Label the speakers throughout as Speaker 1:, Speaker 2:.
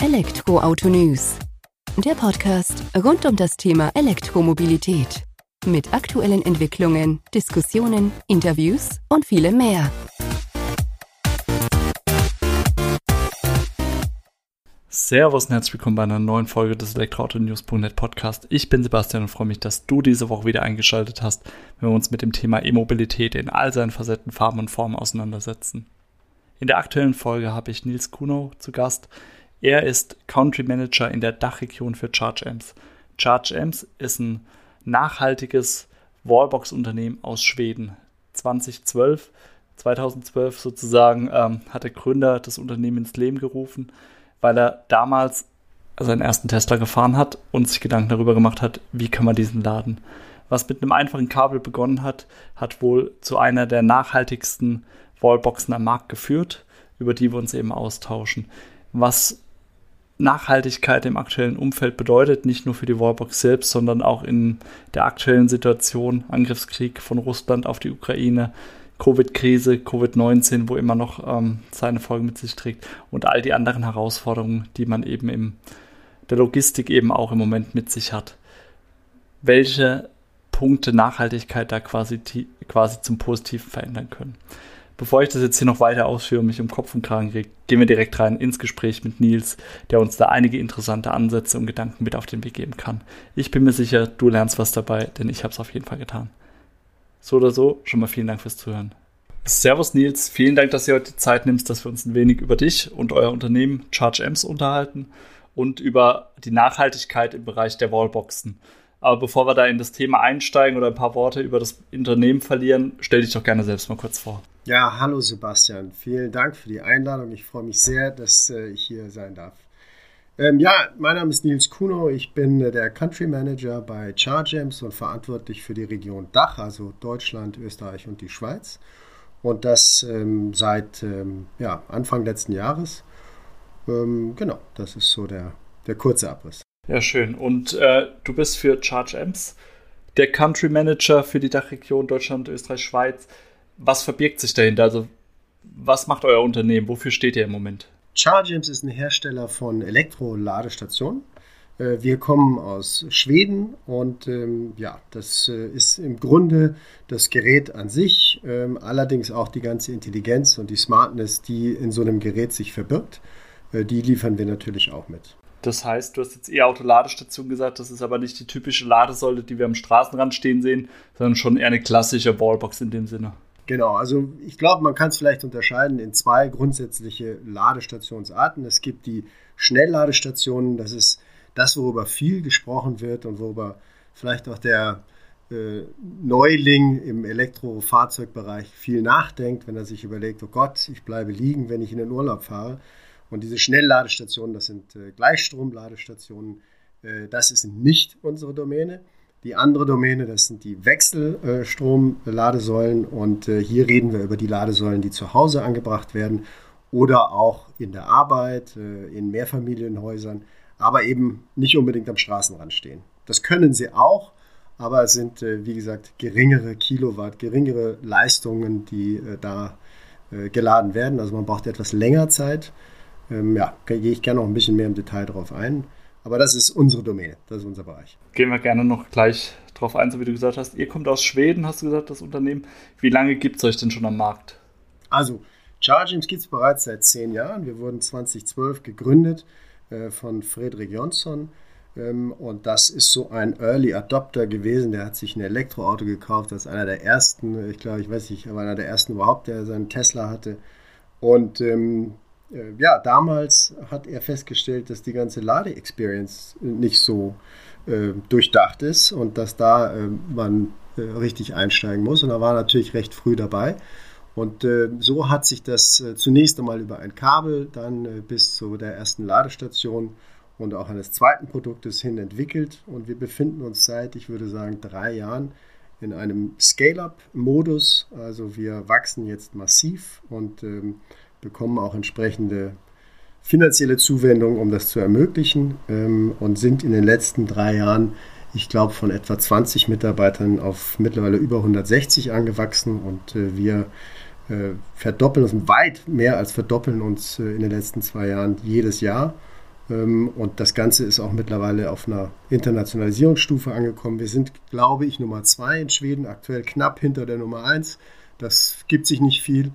Speaker 1: Elektroauto News. Der Podcast rund um das Thema Elektromobilität. Mit aktuellen Entwicklungen, Diskussionen, Interviews und vielem mehr.
Speaker 2: Servus und herzlich willkommen bei einer neuen Folge des Elektroauto-News.net Podcast. Ich bin Sebastian und freue mich, dass du diese Woche wieder eingeschaltet hast, wenn wir uns mit dem Thema E-Mobilität in all seinen Facetten, Farben und Formen auseinandersetzen. In der aktuellen Folge habe ich Nils Kuno zu Gast. Er ist Country Manager in der Dachregion für ChargeAmps. ChargeAmps ist ein nachhaltiges Wallbox-Unternehmen aus Schweden. 2012, 2012 sozusagen ähm, hat der Gründer das Unternehmen ins Leben gerufen, weil er damals seinen ersten Tesla gefahren hat und sich Gedanken darüber gemacht hat, wie kann man diesen laden. Was mit einem einfachen Kabel begonnen hat, hat wohl zu einer der nachhaltigsten Wallboxen am Markt geführt, über die wir uns eben austauschen. Was Nachhaltigkeit im aktuellen Umfeld bedeutet, nicht nur für die Wallbox selbst, sondern auch in der aktuellen Situation, Angriffskrieg von Russland auf die Ukraine, Covid-Krise, Covid-19, wo immer noch ähm, seine Folgen mit sich trägt und all die anderen Herausforderungen, die man eben in der Logistik eben auch im Moment mit sich hat. Welche Punkte Nachhaltigkeit da quasi, quasi zum Positiven verändern können. Bevor ich das jetzt hier noch weiter ausführe und mich um Kopf und Kragen kriege, gehen wir direkt rein ins Gespräch mit Nils, der uns da einige interessante Ansätze und Gedanken mit auf den Weg geben kann. Ich bin mir sicher, du lernst was dabei, denn ich habe es auf jeden Fall getan. So oder so, schon mal vielen Dank fürs Zuhören. Servus Nils, vielen Dank, dass ihr heute die Zeit nimmst, dass wir uns ein wenig über dich und euer Unternehmen Charge Amps unterhalten und über die Nachhaltigkeit im Bereich der Wallboxen. Aber bevor wir da in das Thema einsteigen oder ein paar Worte über das Unternehmen verlieren, stell dich doch gerne selbst mal kurz vor.
Speaker 3: Ja, hallo Sebastian. Vielen Dank für die Einladung. Ich freue mich sehr, dass äh, ich hier sein darf. Ähm, ja, mein Name ist Nils Kuno. Ich bin äh, der Country Manager bei ChargeAmps und verantwortlich für die Region Dach, also Deutschland, Österreich und die Schweiz. Und das ähm, seit ähm, ja, Anfang letzten Jahres. Ähm, genau, das ist so der, der kurze Abriss.
Speaker 2: Ja, schön. Und äh, du bist für ChargeAmps der Country Manager für die Dachregion Deutschland, Österreich, Schweiz was verbirgt sich dahinter? Also, was macht euer Unternehmen? Wofür steht ihr im Moment?
Speaker 3: Chargems ist ein Hersteller von Elektroladestationen. Äh, wir kommen aus Schweden und ähm, ja, das äh, ist im Grunde das Gerät an sich, ähm, allerdings auch die ganze Intelligenz und die Smartness, die in so einem Gerät sich verbirgt, äh, die liefern wir natürlich auch mit.
Speaker 2: Das heißt, du hast jetzt E-Auto-Ladestation gesagt, das ist aber nicht die typische Ladesäule, die wir am Straßenrand stehen sehen, sondern schon eher eine klassische Wallbox in dem Sinne.
Speaker 3: Genau, also ich glaube, man kann es vielleicht unterscheiden in zwei grundsätzliche Ladestationsarten. Es gibt die Schnellladestationen, das ist das, worüber viel gesprochen wird und worüber vielleicht auch der äh, Neuling im Elektrofahrzeugbereich viel nachdenkt, wenn er sich überlegt, oh Gott, ich bleibe liegen, wenn ich in den Urlaub fahre. Und diese Schnellladestationen, das sind äh, Gleichstromladestationen, äh, das ist nicht unsere Domäne. Die andere Domäne, das sind die Wechselstrom-Ladesäulen und äh, hier reden wir über die Ladesäulen, die zu Hause angebracht werden oder auch in der Arbeit, äh, in Mehrfamilienhäusern, aber eben nicht unbedingt am Straßenrand stehen. Das können sie auch, aber es sind, äh, wie gesagt, geringere Kilowatt, geringere Leistungen, die da geladen werden. Also man braucht etwas länger Zeit. Ähm, ja, gehe ich gerne noch ein bisschen mehr im Detail darauf ein. Aber das ist unsere Domäne, das ist unser Bereich.
Speaker 2: Gehen wir gerne noch gleich drauf ein, so wie du gesagt hast. Ihr kommt aus Schweden, hast du gesagt, das Unternehmen. Wie lange gibt es euch denn schon am Markt?
Speaker 3: Also, Chargings gibt es bereits seit zehn Jahren. Wir wurden 2012 gegründet äh, von Friedrich Jonsson. Ähm, und das ist so ein Early Adopter gewesen. Der hat sich ein Elektroauto gekauft. Das ist einer der ersten, ich glaube, ich weiß nicht, aber einer der ersten überhaupt, der seinen Tesla hatte. Und ähm, äh, ja, damals hat er festgestellt, dass die ganze Lade-Experience nicht so äh, durchdacht ist und dass da äh, man äh, richtig einsteigen muss. Und er war natürlich recht früh dabei. Und äh, so hat sich das äh, zunächst einmal über ein Kabel dann bis zu der ersten Ladestation und auch eines zweiten Produktes hin entwickelt. Und wir befinden uns seit, ich würde sagen, drei Jahren in einem Scale-up-Modus. Also wir wachsen jetzt massiv und ähm, bekommen auch entsprechende finanzielle Zuwendungen, um das zu ermöglichen ähm, und sind in den letzten drei Jahren, ich glaube, von etwa 20 Mitarbeitern auf mittlerweile über 160 angewachsen und äh, wir äh, verdoppeln uns weit mehr als verdoppeln uns äh, in den letzten zwei Jahren jedes Jahr. Ähm, und das Ganze ist auch mittlerweile auf einer Internationalisierungsstufe angekommen. Wir sind, glaube ich, Nummer zwei in Schweden, aktuell knapp hinter der Nummer eins. Das gibt sich nicht viel.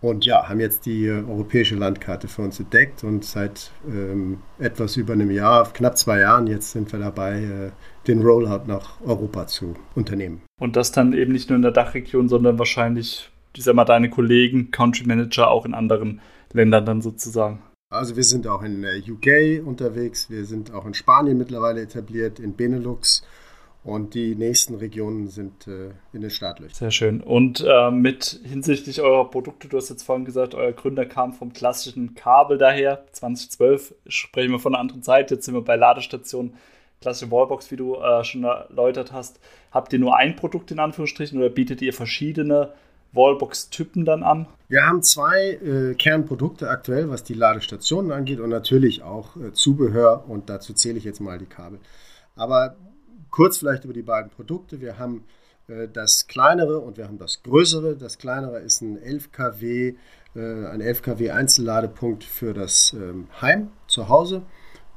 Speaker 3: Und ja, haben jetzt die äh, europäische Landkarte für uns entdeckt und seit ähm, etwas über einem Jahr, knapp zwei Jahren, jetzt sind wir dabei, äh, den Rollout nach Europa zu unternehmen.
Speaker 2: Und das dann eben nicht nur in der Dachregion, sondern wahrscheinlich, ich sag mal, deine Kollegen, Country Manager auch in anderen Ländern dann sozusagen.
Speaker 3: Also wir sind auch in der UK unterwegs, wir sind auch in Spanien mittlerweile etabliert, in Benelux und die nächsten Regionen sind äh, in den Startlöchern.
Speaker 2: Sehr schön. Und äh, mit hinsichtlich eurer Produkte, du hast jetzt vorhin gesagt, euer Gründer kam vom klassischen Kabel daher. 2012 sprechen wir von einer anderen Zeit. Jetzt sind wir bei Ladestationen, klassische Wallbox, wie du äh, schon erläutert hast. Habt ihr nur ein Produkt in Anführungsstrichen oder bietet ihr verschiedene Wallbox-Typen dann an?
Speaker 3: Wir haben zwei äh, Kernprodukte aktuell, was die Ladestationen angeht und natürlich auch äh, Zubehör und dazu zähle ich jetzt mal die Kabel. Aber kurz vielleicht über die beiden Produkte. Wir haben äh, das kleinere und wir haben das größere. Das kleinere ist ein 11 kW, äh, ein 11 kW Einzelladepunkt für das ähm, Heim zu Hause.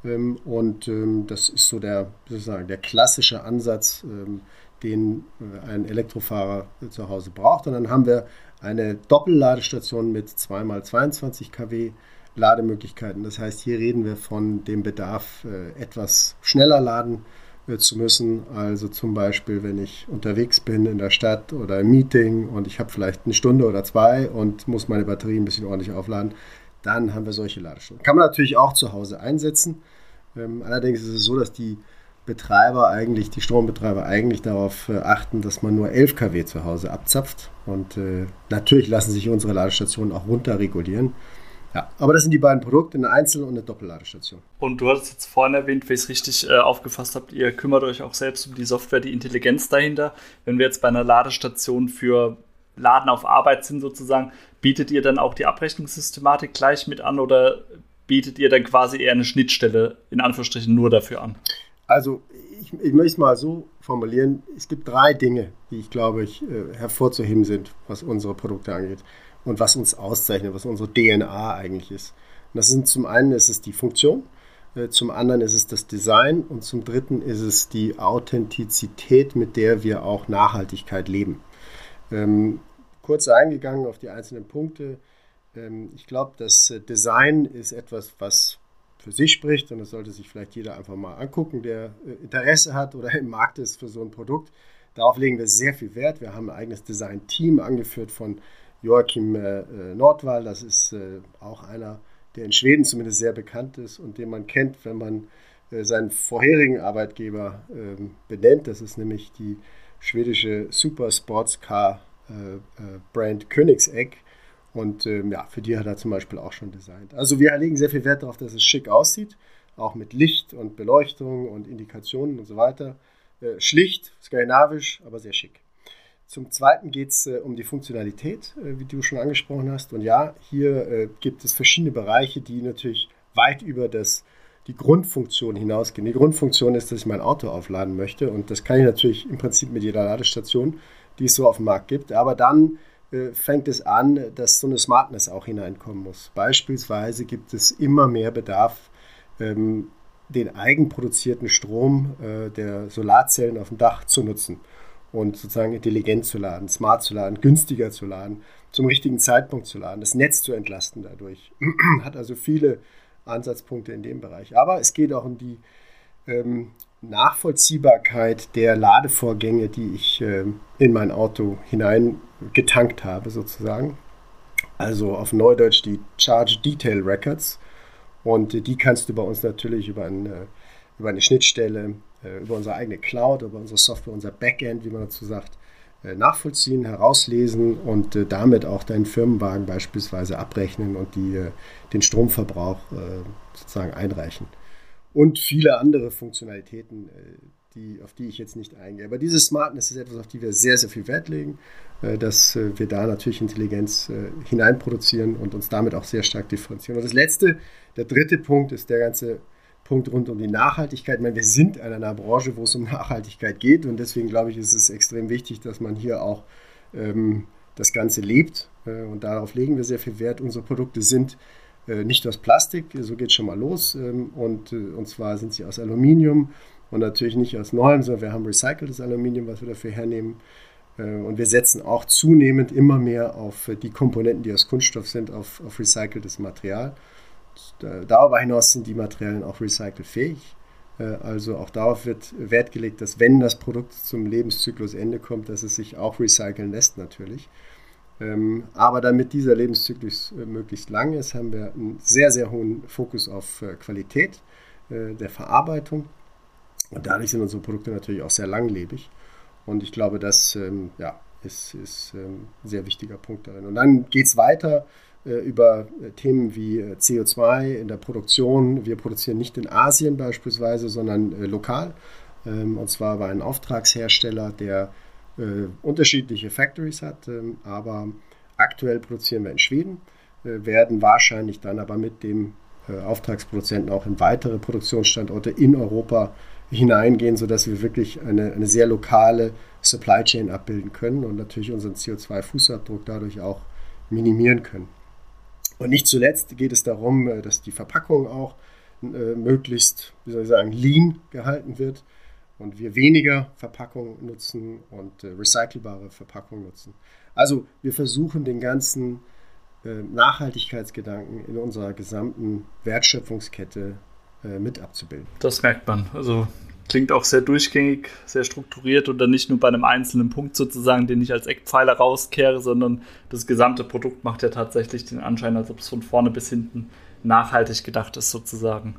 Speaker 3: Ähm, und ähm, das ist so der, sozusagen der klassische Ansatz, den äh, ein Elektrofahrer zu Hause braucht. Und dann haben wir eine Doppelladestation mit 2x22 kW Lademöglichkeiten. Das heißt, hier reden wir von dem Bedarf, etwas schneller laden zu müssen. Also zum Beispiel, wenn ich unterwegs bin in der Stadt oder im Meeting und ich habe vielleicht eine Stunde oder zwei und muss meine Batterie ein bisschen ordentlich aufladen, dann haben wir solche Ladestationen. Kann man natürlich auch zu Hause einsetzen. Ähm, allerdings ist es so, dass die Betreiber eigentlich, die Strombetreiber eigentlich darauf äh, achten, dass man nur 11 kW zu Hause abzapft. Und äh, natürlich lassen sich unsere Ladestationen auch runterregulieren. Ja, aber das sind die beiden Produkte, eine Einzel- und eine Doppelladestation.
Speaker 2: Und du hattest jetzt vorhin erwähnt, wenn ich es richtig äh, aufgefasst habe, ihr kümmert euch auch selbst um die Software, die Intelligenz dahinter. Wenn wir jetzt bei einer Ladestation für Laden auf Arbeit sind sozusagen, bietet ihr dann auch die Abrechnungssystematik gleich mit an oder bietet ihr dann quasi eher eine Schnittstelle in Anführungsstrichen nur dafür an?
Speaker 3: Also ich, ich möchte es mal so formulieren, es gibt drei Dinge, die ich glaube ich äh, hervorzuheben sind, was unsere Produkte angeht und was uns auszeichnet, was unsere DNA eigentlich ist. Und das sind zum einen ist es die Funktion, äh, zum anderen ist es das Design und zum dritten ist es die Authentizität, mit der wir auch Nachhaltigkeit leben. Ähm, kurz eingegangen auf die einzelnen Punkte. Ähm, ich glaube, das äh, Design ist etwas, was für sich spricht und das sollte sich vielleicht jeder einfach mal angucken, der äh, Interesse hat oder im Markt ist für so ein Produkt. Darauf legen wir sehr viel Wert. Wir haben ein eigenes Design-Team angeführt von Joachim äh, äh, Nordwall. Das ist auch einer, der in Schweden zumindest sehr bekannt ist und den man kennt, wenn man seinen vorherigen Arbeitgeber ähm, benennt. Das ist nämlich die schwedische Super Sports Car Brand Königsegg und ähm, ja, für die hat er zum Beispiel auch schon designt. Also wir legen sehr viel Wert darauf, dass es schick aussieht, auch mit Licht und Beleuchtung und Indikationen und so weiter. Äh, schlicht, skandinavisch, aber sehr schick. Zum Zweiten geht es äh, um die Funktionalität, äh, wie du schon angesprochen hast. Und ja, hier äh, gibt es verschiedene Bereiche, die natürlich weit über das, die Grundfunktion hinausgehen. Die Grundfunktion ist, dass ich mein Auto aufladen möchte. Und das kann ich natürlich im Prinzip mit jeder Ladestation, die es so auf dem Markt gibt. Aber dann fängt es an, dass so eine Smartness auch hineinkommen muss. Beispielsweise gibt es immer mehr Bedarf, ähm, den eigenproduzierten Strom äh, der Solarzellen auf dem Dach zu nutzen und sozusagen intelligent zu laden, smart zu laden, günstiger zu laden, zum richtigen Zeitpunkt zu laden, das Netz zu entlasten dadurch. Hat also viele Ansatzpunkte in dem Bereich. Aber es geht auch um die ähm, Nachvollziehbarkeit der Ladevorgänge, die ich äh, in mein Auto hineingetankt habe, sozusagen. Also auf Neudeutsch die Charge Detail Records. Und die kannst du bei uns natürlich über, ein, äh, über eine Schnittstelle, äh, über unsere eigene Cloud, über unsere Software, unser Backend, wie man dazu sagt, äh, nachvollziehen, herauslesen und damit auch deinen Firmenwagen beispielsweise abrechnen und die, den Stromverbrauch sozusagen einreichen und viele andere Funktionalitäten, die, auf die ich jetzt nicht eingehe. Aber diese Smartness ist etwas, auf die wir sehr, sehr viel Wert legen, äh, dass äh, wir da natürlich Intelligenz hineinproduzieren und uns damit auch sehr stark differenzieren. Und das letzte, der dritte Punkt ist der ganze Punkt rund um die Nachhaltigkeit. Ich meine, wir sind in einer Branche, wo es um Nachhaltigkeit geht und deswegen glaube ich, ist es extrem wichtig, dass man hier auch ähm, das Ganze lebt und darauf legen wir sehr viel Wert. Unsere Produkte sind äh, nicht aus Plastik, so geht es schon mal los. Ähm, und, äh, und zwar sind sie aus Aluminium und natürlich nicht aus neuem, sondern wir haben recyceltes Aluminium, was wir dafür hernehmen. Äh, und wir setzen auch zunehmend immer mehr auf die Komponenten, die aus Kunststoff sind, auf, auf recyceltes Material. Darüber hinaus sind die Materialien auch recycelfähig. Also auch darauf wird Wert gelegt, dass wenn das Produkt zum Lebenszyklusende kommt, dass es sich auch recyceln lässt natürlich. Ähm, aber damit dieser Lebenszyklus äh, möglichst lang ist, haben wir einen sehr, sehr hohen Fokus auf äh, Qualität äh, der Verarbeitung. Und dadurch sind unsere Produkte natürlich auch sehr langlebig. Und ich glaube, das ähm, ja, ist, ist ähm, ein sehr wichtiger Punkt darin. Und dann geht es weiter über Themen wie CO2 in der Produktion. Wir produzieren nicht in Asien beispielsweise, sondern lokal. und zwar bei einem Auftragshersteller, der äh, unterschiedliche Factories hat, ähm, aber aktuell produzieren wir in Schweden, äh, werden wahrscheinlich dann aber mit dem äh, Auftragsproduzenten auch in weitere Produktionsstandorte in Europa hineingehen, sodass wir wirklich eine, eine sehr lokale Supply Chain abbilden können und natürlich unseren CO2-Fußabdruck dadurch auch minimieren können. Und nicht zuletzt geht es darum, dass die Verpackung auch möglichst, wie soll ich sagen, lean gehalten wird und wir weniger Verpackung nutzen und äh, recycelbare Verpackung nutzen. Also wir versuchen den ganzen äh, Nachhaltigkeitsgedanken in unserer gesamten Wertschöpfungskette äh, mit abzubilden.
Speaker 2: Das merkt man. Also klingt auch sehr durchgängig, sehr strukturiert und dann nicht nur bei einem einzelnen Punkt sozusagen, den ich als Eckpfeiler rauskehre, sondern das gesamte Produkt macht ja tatsächlich den Anschein, als ob es von vorne bis hinten nachhaltig gedacht ist sozusagen.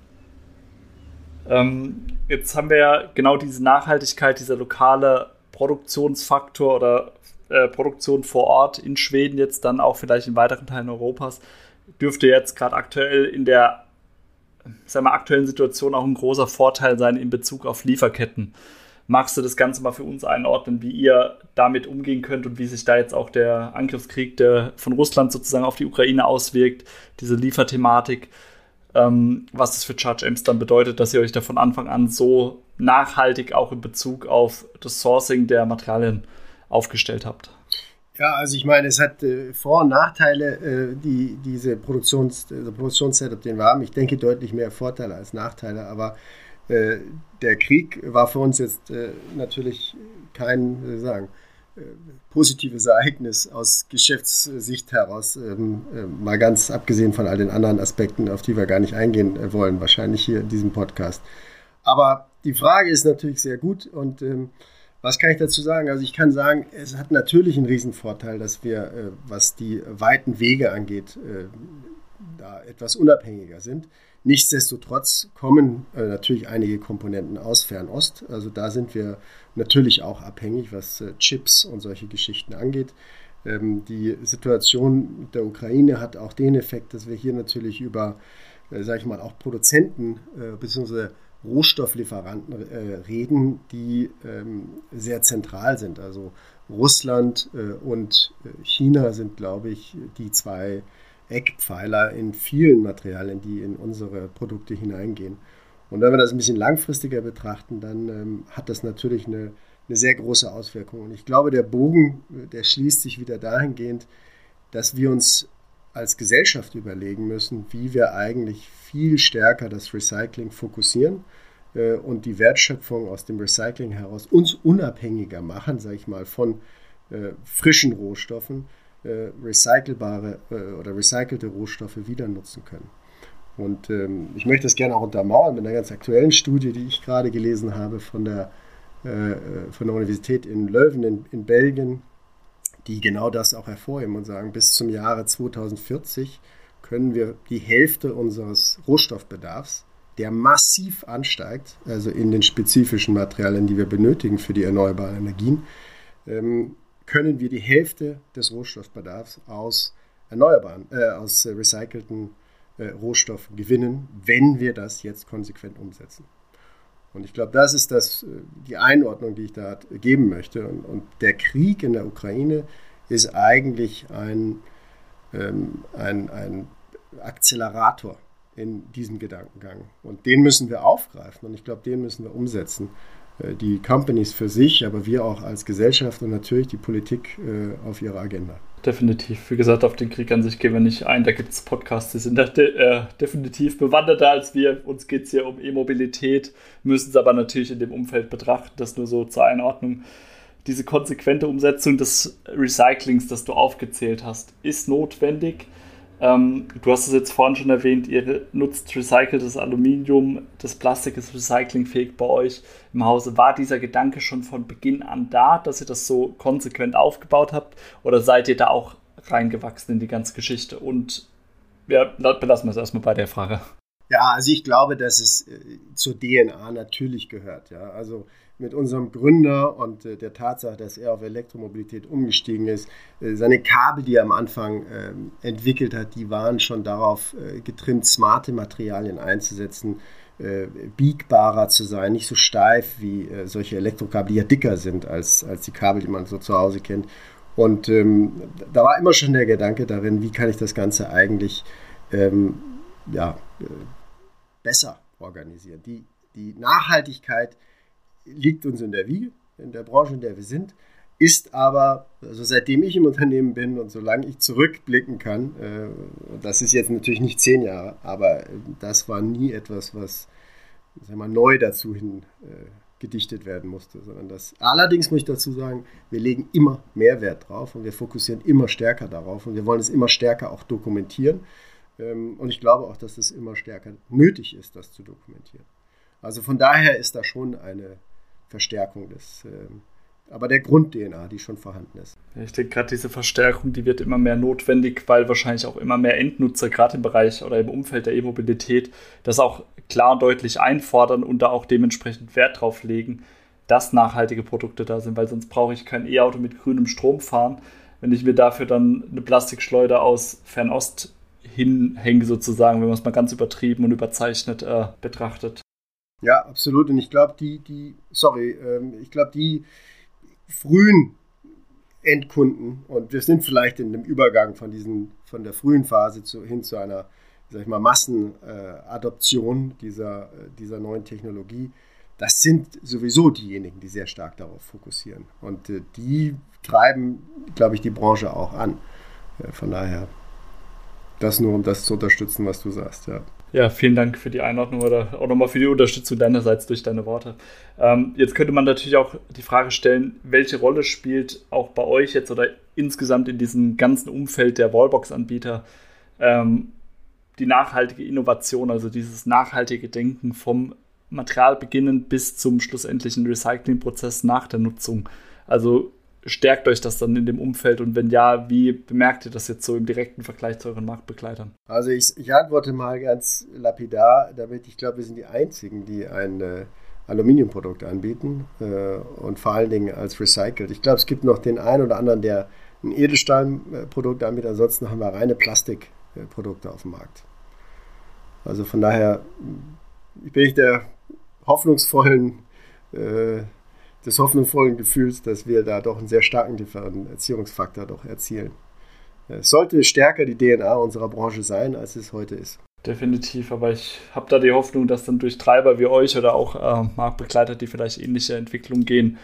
Speaker 2: Ähm, jetzt haben wir ja genau diese Nachhaltigkeit, dieser lokale Produktionsfaktor oder äh, Produktion vor Ort in Schweden, jetzt dann auch vielleicht in weiteren Teilen Europas, dürfte jetzt gerade aktuell in der sagen aktuellen Situation auch ein großer Vorteil sein in Bezug auf Lieferketten. Magst du das Ganze mal für uns einordnen, wie ihr damit umgehen könnt und wie sich da jetzt auch der Angriffskrieg der von Russland sozusagen auf die Ukraine auswirkt, diese Lieferthematik? ähm, was das für Charge Amps dann bedeutet, dass ihr euch da von Anfang an so nachhaltig auch in Bezug auf das Sourcing der Materialien aufgestellt habt.
Speaker 3: Ja, also ich meine, es hat äh, Vor- und Nachteile, äh, die, diese Produktions, der Produktionssetup, den wir haben. Ich denke deutlich mehr Vorteile als Nachteile, aber äh, der Krieg war für uns jetzt äh, natürlich kein, wie sagen, positives Ereignis aus Geschäftssicht heraus, ähm, äh, mal ganz abgesehen von all den anderen Aspekten, auf die wir gar nicht eingehen äh, wollen, wahrscheinlich hier in diesem Podcast. Aber die Frage ist natürlich sehr gut und ähm, was kann ich dazu sagen? Also ich kann sagen, es hat natürlich einen Riesenvorteil, dass wir, äh, was die weiten Wege angeht, äh, da etwas unabhängiger sind. Nichtsdestotrotz kommen äh, natürlich einige Komponenten aus Fernost. Also da sind wir natürlich auch abhängig, was Chips und solche Geschichten angeht. Ähm, die Situation der Ukraine hat auch den Effekt, dass wir hier natürlich über, äh, sage ich mal, auch Produzenten äh, bzw. Rohstofflieferanten äh, reden, die ähm, sehr zentral sind. Also Russland äh, und China sind, glaube ich, die zwei Eckpfeiler in vielen Materialien, die in unsere Produkte hineingehen. Und wenn wir das ein bisschen langfristiger betrachten, dann ähm, hat das natürlich eine, eine sehr große Auswirkung. Und ich glaube, der Bogen, der schließt sich wieder dahingehend, dass wir uns als Gesellschaft überlegen müssen, wie wir eigentlich viel stärker das Recycling fokussieren äh, und die Wertschöpfung aus dem Recycling heraus uns unabhängiger machen, sage ich mal, von äh, frischen Rohstoffen, äh, recycelbare äh, oder recycelte Rohstoffe wieder nutzen können. Und ähm, ich möchte das gerne auch untermauern mit einer ganz aktuellen Studie, die ich gerade gelesen habe von der, äh, von der Universität in Leuven in, in Belgien, die genau das auch hervorheben und sagen, bis zum Jahre 2040 können wir die Hälfte unseres Rohstoffbedarfs, der massiv ansteigt, also in den spezifischen Materialien, die wir benötigen für die erneuerbaren Energien, ähm, können wir die Hälfte des Rohstoffbedarfs aus erneuerbaren, äh, aus recycelten äh, Rohstoffen gewinnen, wenn wir das jetzt konsequent umsetzen. Und ich glaube, das ist das, äh, die Einordnung, die ich da geben möchte. Und, und der Krieg in der Ukraine ist eigentlich ein, ähm, ein, ein Akzelerator in diesem Gedankengang. Und den müssen wir aufgreifen und ich glaube, den müssen wir umsetzen. Äh, die Companies für sich, aber wir auch als Gesellschaft und natürlich die Politik äh, auf ihrer Agenda.
Speaker 2: Definitiv. Wie gesagt, auf den Krieg an sich gehen wir nicht ein. Da gibt es Podcasts, die sind de äh, definitiv bewanderter als wir. Uns geht es hier um E-Mobilität, müssen es aber natürlich in dem Umfeld betrachten. Das nur so zur Einordnung. Diese konsequente Umsetzung des Recyclings, das du aufgezählt hast, ist notwendig. Ähm, du hast es jetzt vorhin schon erwähnt, ihr nutzt recyceltes Aluminium, das Plastik ist recyclingfähig bei euch im Hause. War dieser Gedanke schon von Beginn an da, dass ihr das so konsequent aufgebaut habt? Oder seid ihr da auch reingewachsen in die ganze Geschichte? Und ja, belassen wir es erstmal bei der Frage.
Speaker 3: Ja, also ich glaube, dass es äh, zur DNA natürlich gehört. Ja, also mit unserem Gründer und äh, der Tatsache, dass er auf Elektromobilität umgestiegen ist. Äh, seine Kabel, die er am Anfang äh, entwickelt hat, die waren schon darauf getrimmt, smarte Materialien einzusetzen, biegbarer zu sein, nicht so steif wie solche Elektrokabel, die ja dicker sind als, als die Kabel, die man so zu Hause kennt. Und ähm, da war immer schon der Gedanke darin, wie kann ich das Ganze eigentlich ähm, ja, besser organisieren. Die, die Nachhaltigkeit liegt uns in der Wiege, in der Branche, in der wir sind, ist aber, also seitdem ich im Unternehmen bin und solange ich zurückblicken kann, äh, das ist jetzt natürlich nicht zehn Jahre, aber das war nie etwas, was sagen wir, neu dazu hin äh, gedichtet werden musste, sondern das. Allerdings muss ich dazu sagen, wir legen immer mehr Wert drauf und wir fokussieren immer stärker darauf und wir wollen es immer stärker auch dokumentieren. Ähm, und ich glaube auch, dass es immer stärker nötig ist, das zu dokumentieren. Also von daher ist da schon eine Verstärkung des, äh, aber der Grund-DNA, die schon vorhanden ist.
Speaker 2: Ich denke gerade diese Verstärkung, die wird immer mehr notwendig, weil wahrscheinlich auch immer mehr Endnutzer gerade im Bereich oder im Umfeld der E-Mobilität das auch klar und deutlich einfordern und da auch dementsprechend Wert drauf legen, dass nachhaltige Produkte da sind, weil sonst brauche ich kein E-Auto mit grünem Strom fahren, wenn ich mir dafür dann eine Plastikschleuder aus Fernost hinhänge sozusagen, wenn man es mal ganz übertrieben und überzeichnet äh, betrachtet.
Speaker 3: Ja, absolut. Und ich glaube, die, die, sorry, ähm, ich glaube, die frühen Endkunden, und wir sind vielleicht in dem Übergang von diesen, von der frühen Phase zu, hin zu einer, sag ich mal, Massenadoption äh, dieser, dieser neuen Technologie, das sind sowieso diejenigen, die sehr stark darauf fokussieren. Und äh, die treiben, glaube ich, die Branche auch an. Äh, von daher, das nur, um das zu unterstützen, was du sagst, ja.
Speaker 2: Ja, vielen Dank für die Einordnung oder auch nochmal für die Unterstützung deinerseits durch deine Worte. Ähm, jetzt könnte man natürlich auch die Frage stellen, welche Rolle spielt auch bei euch jetzt oder insgesamt in diesem ganzen Umfeld der Wallbox-Anbieter ähm, die nachhaltige Innovation, also dieses nachhaltige Denken vom Material beginnend bis zum schlussendlichen Recyclingprozess nach der Nutzung. Also stärkt euch das dann in dem Umfeld und wenn ja, wie bemerkt ihr das jetzt so im direkten Vergleich zu euren Marktbegleitern?
Speaker 3: Also ich, ich antworte mal ganz lapidar, damit ich glaube, wir sind die Einzigen, die ein äh, Aluminiumprodukt anbieten äh, und vor allen Dingen als recycelt. Ich glaube, es gibt noch den einen oder anderen, der ein Edelstahlprodukt anbietet, ansonsten haben wir reine Plastikprodukte auf dem Markt. Also von daher bin ich der hoffnungsvollen äh, des hoffnungsvollen Gefühls, dass wir da doch einen sehr starken Differenzierungsfaktor doch erzielen. Es sollte stärker die DNA unserer Branche sein, als es heute ist.
Speaker 2: Definitiv, aber ich habe da die Hoffnung, dass dann durch Treiber wie euch oder auch äh, Marktbegleiter, die vielleicht ähnliche Entwicklungen gehen,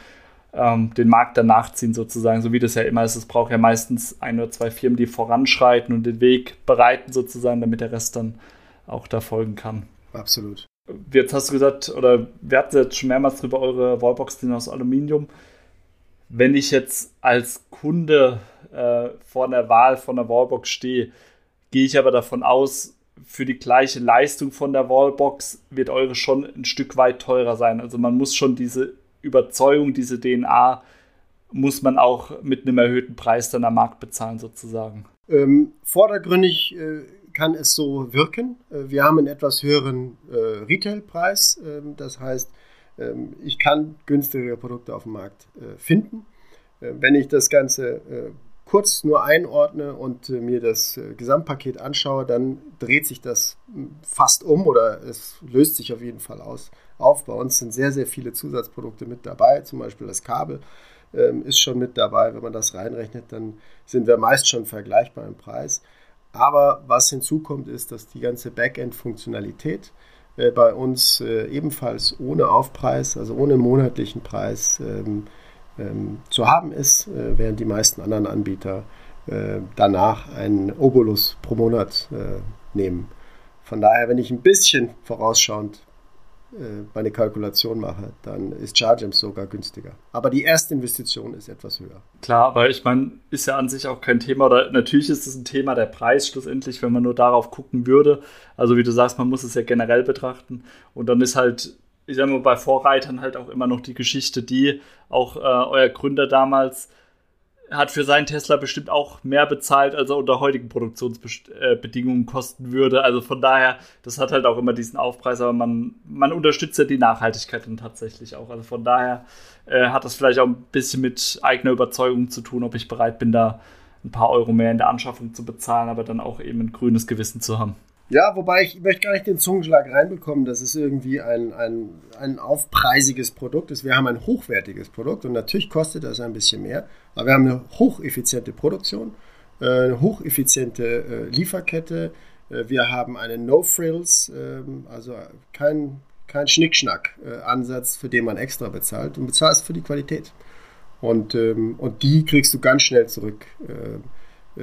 Speaker 2: ähm, den Markt danach ziehen sozusagen, so wie das ja immer ist. Es braucht ja meistens ein oder zwei Firmen, die voranschreiten und den Weg bereiten sozusagen, damit der Rest dann auch da folgen kann.
Speaker 3: Absolut.
Speaker 2: Jetzt hast du gesagt, oder wir hatten jetzt schon mehrmals drüber, eure Wallbox sind aus Aluminium. Wenn ich jetzt als Kunde äh, vor der Wahl von der Wallbox stehe, gehe ich aber davon aus, für die gleiche Leistung von der Wallbox wird eure schon ein Stück weit teurer sein. Also man muss schon diese Überzeugung, diese DNA, muss man auch mit einem erhöhten Preis dann am Markt bezahlen sozusagen.
Speaker 3: Ähm, vordergründig äh, kann es so wirken. Äh, wir haben einen etwas höheren äh, Retailpreis. Ähm, das heißt, ähm, ich kann günstigere Produkte auf dem Markt äh, finden. Äh, wenn ich das Ganze kurz nur einordne und mir das Gesamtpaket anschaue, dann dreht sich das hm, fast um oder es löst sich auf jeden Fall aus, auf. Bei uns sind sehr, sehr viele Zusatzprodukte mit dabei, zum Beispiel das Kabel ähm, ist schon mit dabei. Wenn man das reinrechnet, dann sind wir meist schon vergleichbar im Preis. Aber was hinzukommt, ist, dass die ganze Backend-Funktionalität äh, bei uns äh, ebenfalls ohne Aufpreis, also ohne monatlichen Preis ähm, ähm, zu haben ist, äh, während die meisten anderen Anbieter äh, danach einen Obolus pro Monat äh, nehmen. Von daher, wenn ich ein bisschen vorausschauend meine Kalkulation mache, dann ist ChargeAmps sogar günstiger. Aber die erste Investition ist etwas höher.
Speaker 2: Klar, aber ich meine, ist ja an sich auch kein Thema. Oder natürlich ist es ein Thema der Preis schlussendlich, wenn man nur darauf gucken würde. Also wie du sagst, man muss es ja generell betrachten. Und dann ist halt, ich sag mal, bei Vorreitern halt auch immer noch die Geschichte, die auch äh, euer Gründer damals hat für seinen Tesla bestimmt auch mehr bezahlt, als er unter heutigen Produktionsbedingungen kosten würde. Also von daher, das hat halt auch immer diesen Aufpreis, aber man, man unterstützt ja die Nachhaltigkeit dann tatsächlich auch. Also von daher äh, hat das vielleicht auch ein bisschen mit eigener Überzeugung zu tun, ob ich bereit bin, da ein paar Euro mehr in der Anschaffung zu bezahlen, aber dann auch eben ein grünes Gewissen zu haben.
Speaker 3: Ja, wobei ich möchte gar nicht den Zungenschlag reinbekommen, dass es irgendwie ein, ein, ein aufpreisiges Produkt ist. Wir haben ein hochwertiges Produkt und natürlich kostet das ein bisschen mehr, aber wir haben eine hocheffiziente Produktion, äh, eine hocheffiziente äh, Lieferkette. Äh, wir haben eine No-Frills, ähm, also kein, kein Schnickschnack-Ansatz, für den man extra bezahlt. und bezahlst für die Qualität. Und, ähm, und die kriegst du ganz schnell zurück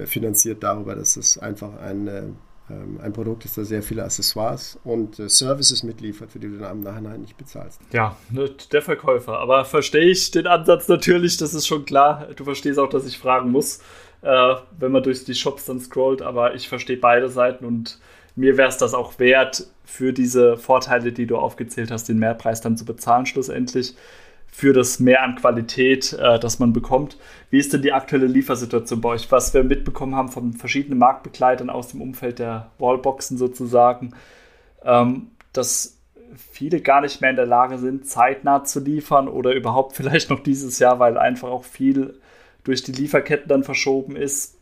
Speaker 3: finanziert darüber, dass es einfach ein ein Produkt ist, das sehr viele Accessoires und äh, Services mitliefert, für die du dann im Nachhinein nicht bezahlst.
Speaker 2: Ja, ne, der Verkäufer. Aber verstehe ich den Ansatz natürlich, das ist schon klar. Du verstehst auch, dass ich fragen muss, äh, wenn man durch die Shops dann scrollt, aber ich verstehe beide Seiten und mir wäre es das auch wert, für diese Vorteile, die du aufgezählt hast, den Mehrpreis dann zu bezahlen schlussendlich für das Mehr an Qualität, äh, das man bekommt. Wie ist denn die aktuelle Liefersituation bei euch? Was wir mitbekommen haben von verschiedenen Marktbegleitern aus dem Umfeld der Wallboxen sozusagen, ähm, dass viele gar nicht mehr in der Lage sind, zeitnah zu liefern oder überhaupt vielleicht noch dieses Jahr, weil einfach auch viel durch die Lieferketten dann verschoben ist.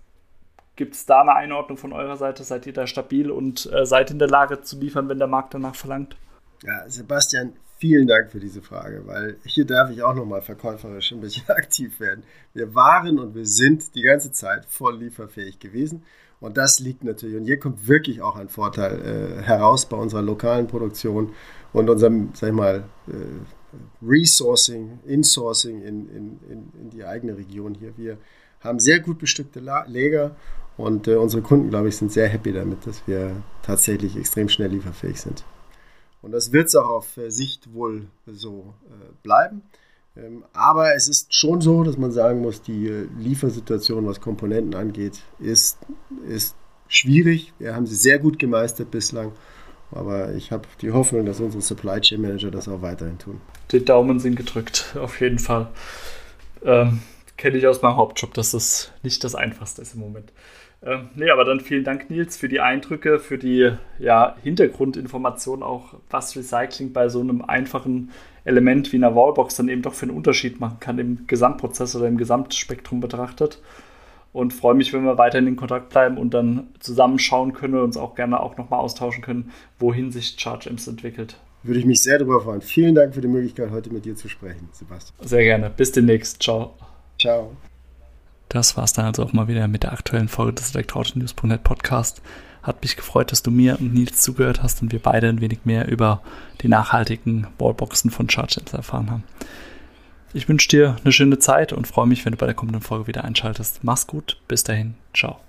Speaker 2: Gibt es da eine Einordnung von eurer Seite? Seid ihr da stabil und äh, seid in der Lage zu liefern, wenn der Markt danach verlangt?
Speaker 3: Ja, Sebastian, Vielen Dank für diese Frage, weil hier darf ich auch nochmal verkäuferisch ein bisschen aktiv werden. Wir waren und wir sind die ganze Zeit voll lieferfähig gewesen. Und das liegt natürlich, und hier kommt wirklich auch ein Vorteil äh, heraus bei unserer lokalen Produktion und unserem, sag ich mal, äh, Resourcing, Insourcing in, in, in, in, die eigene Region hier. Wir haben sehr gut bestückte La Lager und äh, unsere Kunden, glaube ich, sind sehr happy damit, dass wir tatsächlich extrem schnell lieferfähig sind. Und das wird es auch auf äh, Sicht wohl so äh, bleiben. Ähm, aber es ist schon so, dass man sagen muss, die äh, Liefersituation, was Komponenten angeht, ist, ist schwierig. Wir haben sie sehr gut gemeistert bislang. Aber ich habe die Hoffnung, dass unsere Supply Chain Manager das auch weiterhin tun.
Speaker 2: Die Daumen sind gedrückt, auf jeden Fall. Ähm, Kenne ich aus meinem Hauptjob, dass das nicht das Einfachste ist im Moment. Ähm, nee, aber dann vielen Dank, Nils, für die Eindrücke, für die ja, Hintergrundinformation auch, was Recycling bei so einem einfachen Element wie einer Wallbox dann eben doch für einen Unterschied machen kann im Gesamtprozess oder im Gesamtspektrum betrachtet. Und freue mich, wenn wir weiterhin in Kontakt bleiben und dann zusammenschauen können und uns auch gerne auch nochmal austauschen können, wohin sich ChargeAmps entwickelt.
Speaker 3: Würde ich mich sehr darüber freuen. Vielen Dank für die Möglichkeit, heute mit dir zu sprechen, Sebastian.
Speaker 2: Sehr gerne. Bis demnächst. Ciao.
Speaker 3: Ciao.
Speaker 2: Das war es dann also auch mal wieder mit der aktuellen Folge des Elektroauto-News.net Podcast. Hat mich gefreut, dass du mir und Nils zugehört hast und wir beide ein wenig mehr über die nachhaltigen Wallboxen von ChargeAmps erfahren haben. Ich wünsche dir eine schöne Zeit und freue mich, wenn du bei der kommenden Folge wieder einschaltest. Mach's gut, bis dahin, ciao.